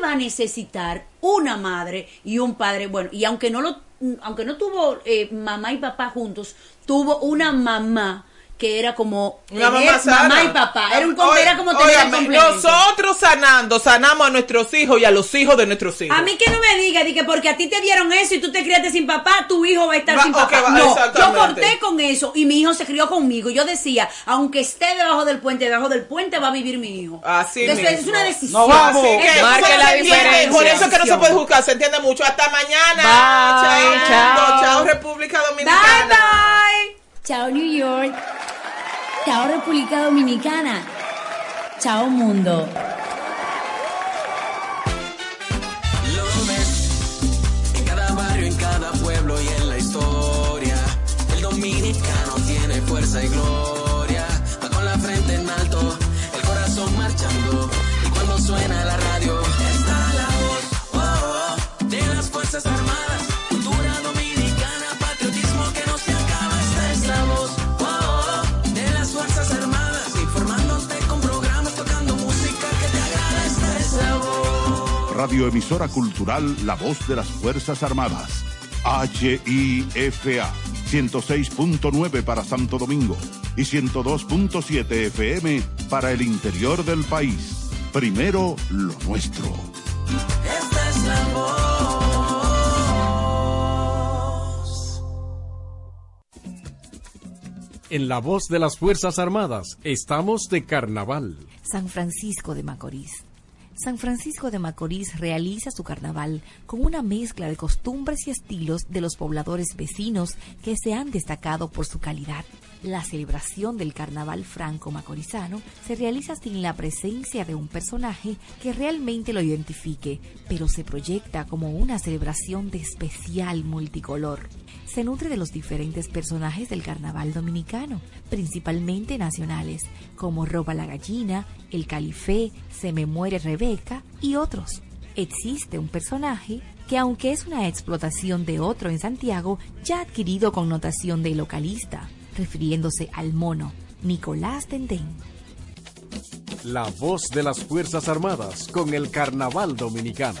iba a necesitar una madre y un padre, bueno, y aunque no lo, aunque no tuvo eh, mamá y papá juntos, tuvo una mamá que era como Una tener mamá sana. y papá. Era, un, Oye, era como tener complemento. Nosotros sanando, sanamos a nuestros hijos y a los hijos de nuestros hijos. A mí que no me diga, di que porque a ti te dieron eso y tú te criaste sin papá, tu hijo va a estar Va- sin papá. va- no, yo corté con eso y mi hijo se crió conmigo. Yo decía, aunque esté debajo del puente, debajo del puente va a vivir mi hijo. Así Entonces, mismo. es una decisión. No vamos. Así que, Marque ¿cómo la diferencia. Por eso es que no se puede juzgar, se entiende mucho. Hasta mañana. Bye, chao. chao. Chao, República Bye Dominicana. bye. Chao New York. Chao República Dominicana. Chao mundo. Dominicano tiene fuerza y gloria. Va con la frente en alto, el corazón marchando. Y cuando suena la Radioemisora Cultural La Voz de las Fuerzas Armadas. HIFA 106.9 para Santo Domingo y 102.7 FM para el interior del país. Primero lo nuestro. Esta es la voz. En la voz de las Fuerzas Armadas estamos de carnaval. San Francisco de Macorís. San Francisco de Macorís realiza su carnaval con una mezcla de costumbres y estilos de los pobladores vecinos que se han destacado por su calidad. La celebración del carnaval franco-macorizano se realiza sin la presencia de un personaje que realmente lo identifique, pero se proyecta como una celebración de especial multicolor se nutre de los diferentes personajes del carnaval dominicano, principalmente nacionales, como Roba la Gallina, El Califé, Se me muere Rebeca y otros. Existe un personaje que aunque es una explotación de otro en Santiago, ya ha adquirido connotación de localista, refiriéndose al mono, Nicolás Dendén. La voz de las Fuerzas Armadas con el carnaval dominicano.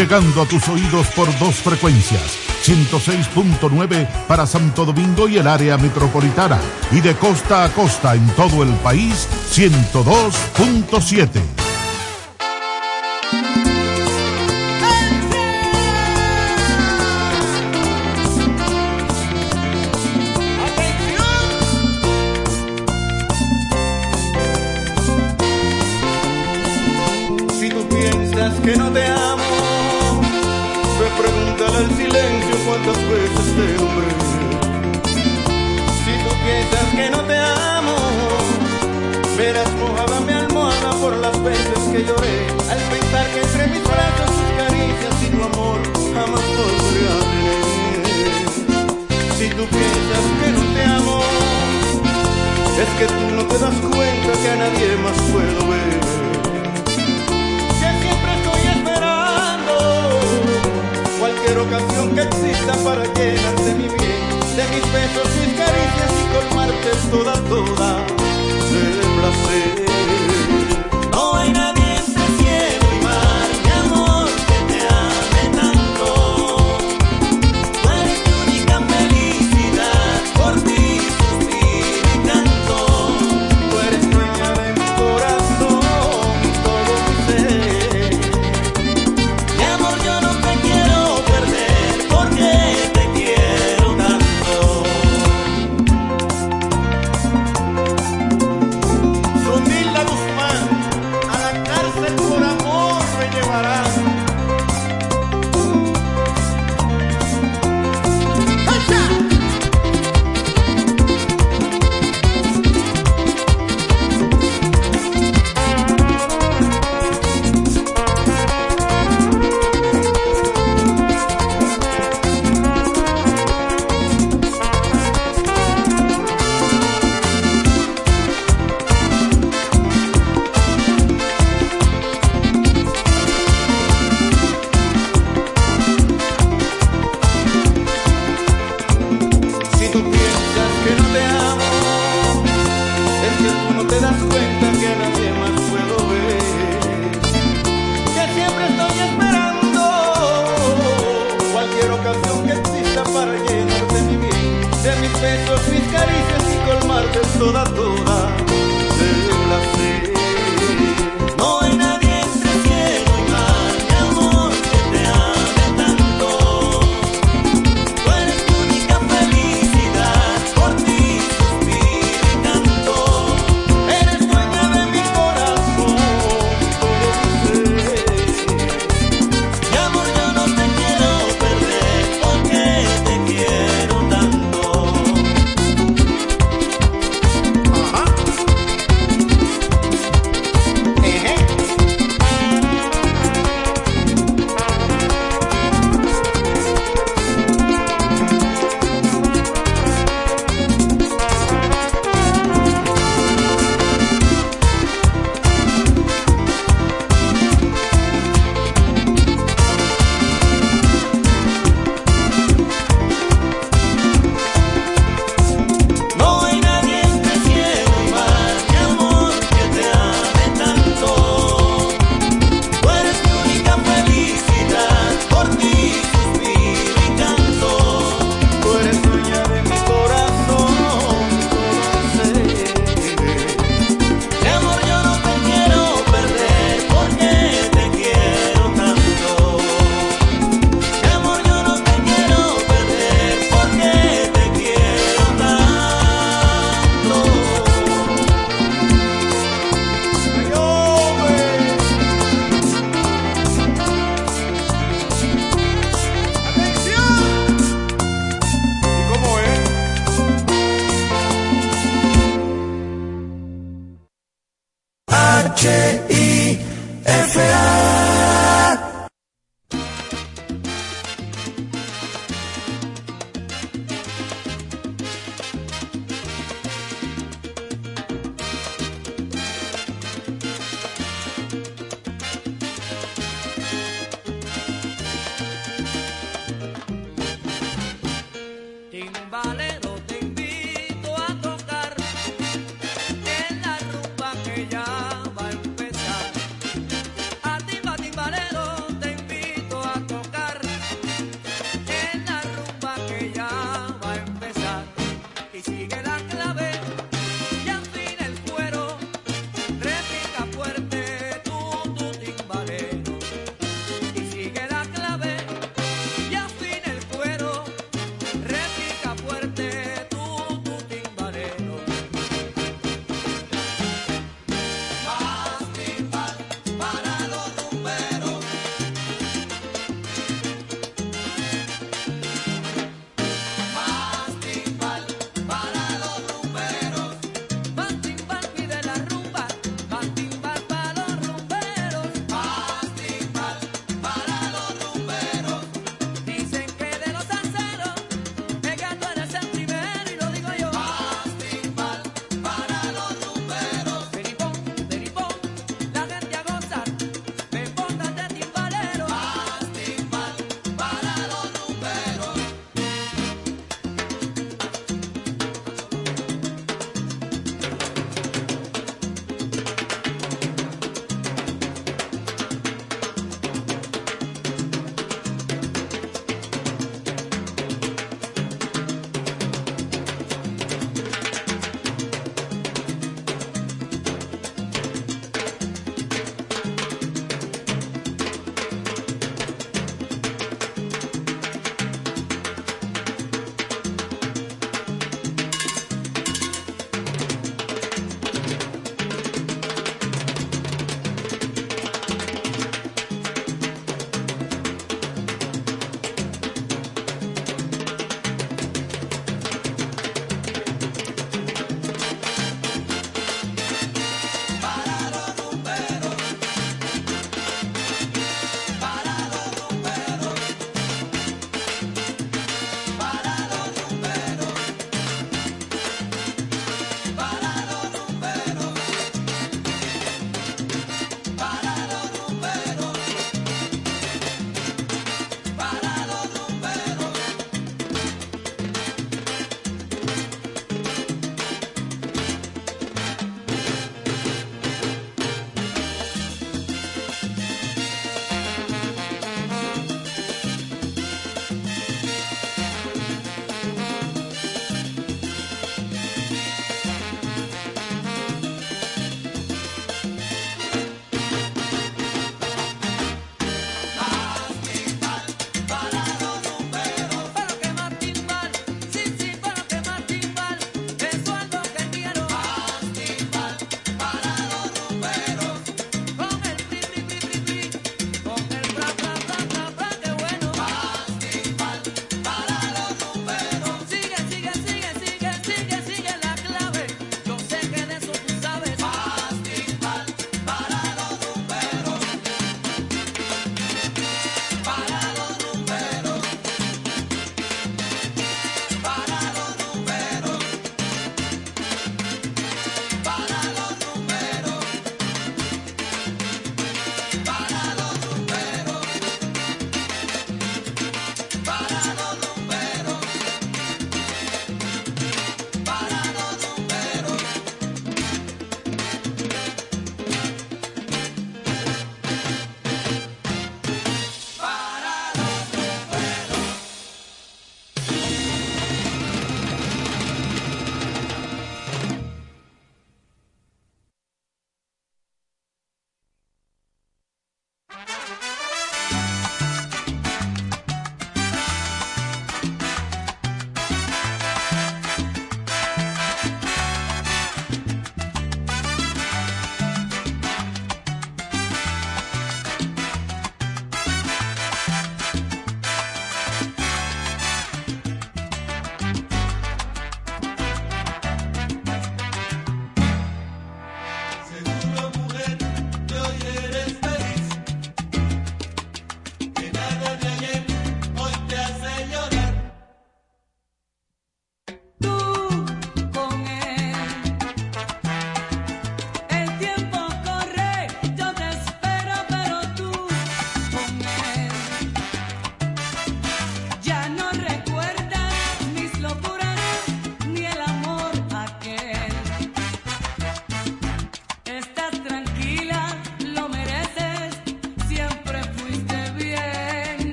llegando a tus oídos por dos frecuencias, 106.9 para Santo Domingo y el área metropolitana, y de costa a costa en todo el país, 102.7. Si tú piensas Que no te amo Silencio cuántas veces te nombré. Si tú piensas que no te amo, verás mojada mi almohada por las veces que lloré. Al pensar que entre mis brazos tus caricias y tu amor jamás volverán. Si tú piensas que no te amo, es que tú no te das cuenta que a nadie más puedo ver. quiero canción que exista para llenarte mi bien, de mis besos, mis caricias y colmarte toda, toda de placer. sola toda.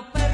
no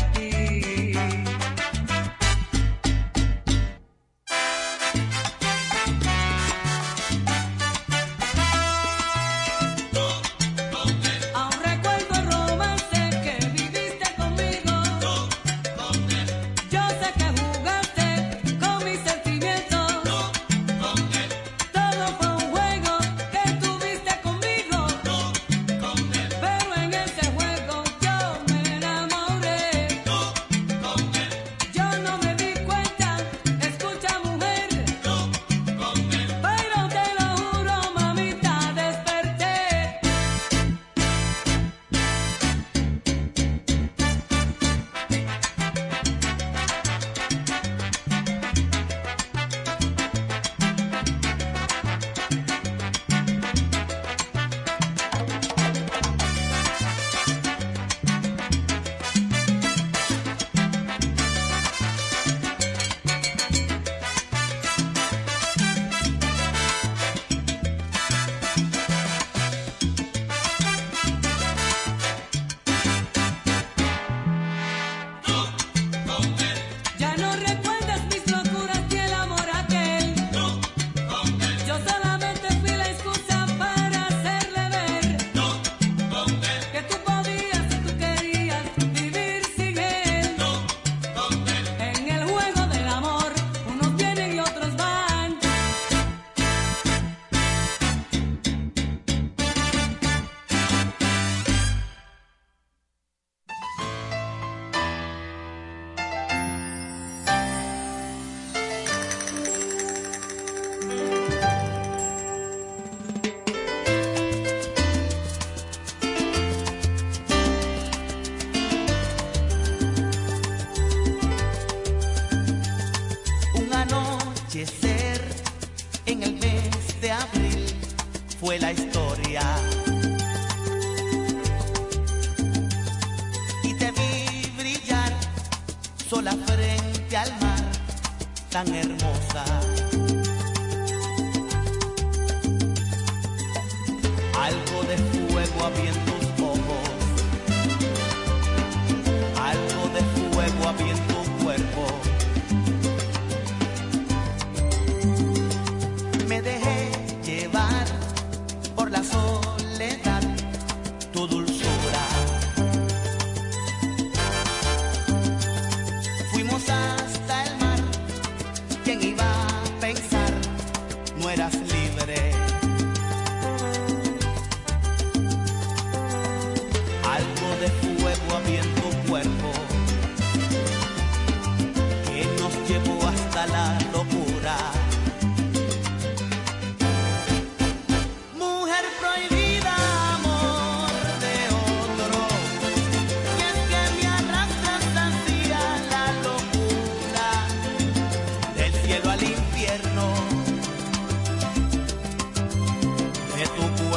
tan hermosa.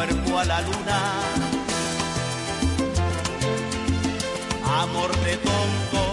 cuerpo a la luna. Amor de tonto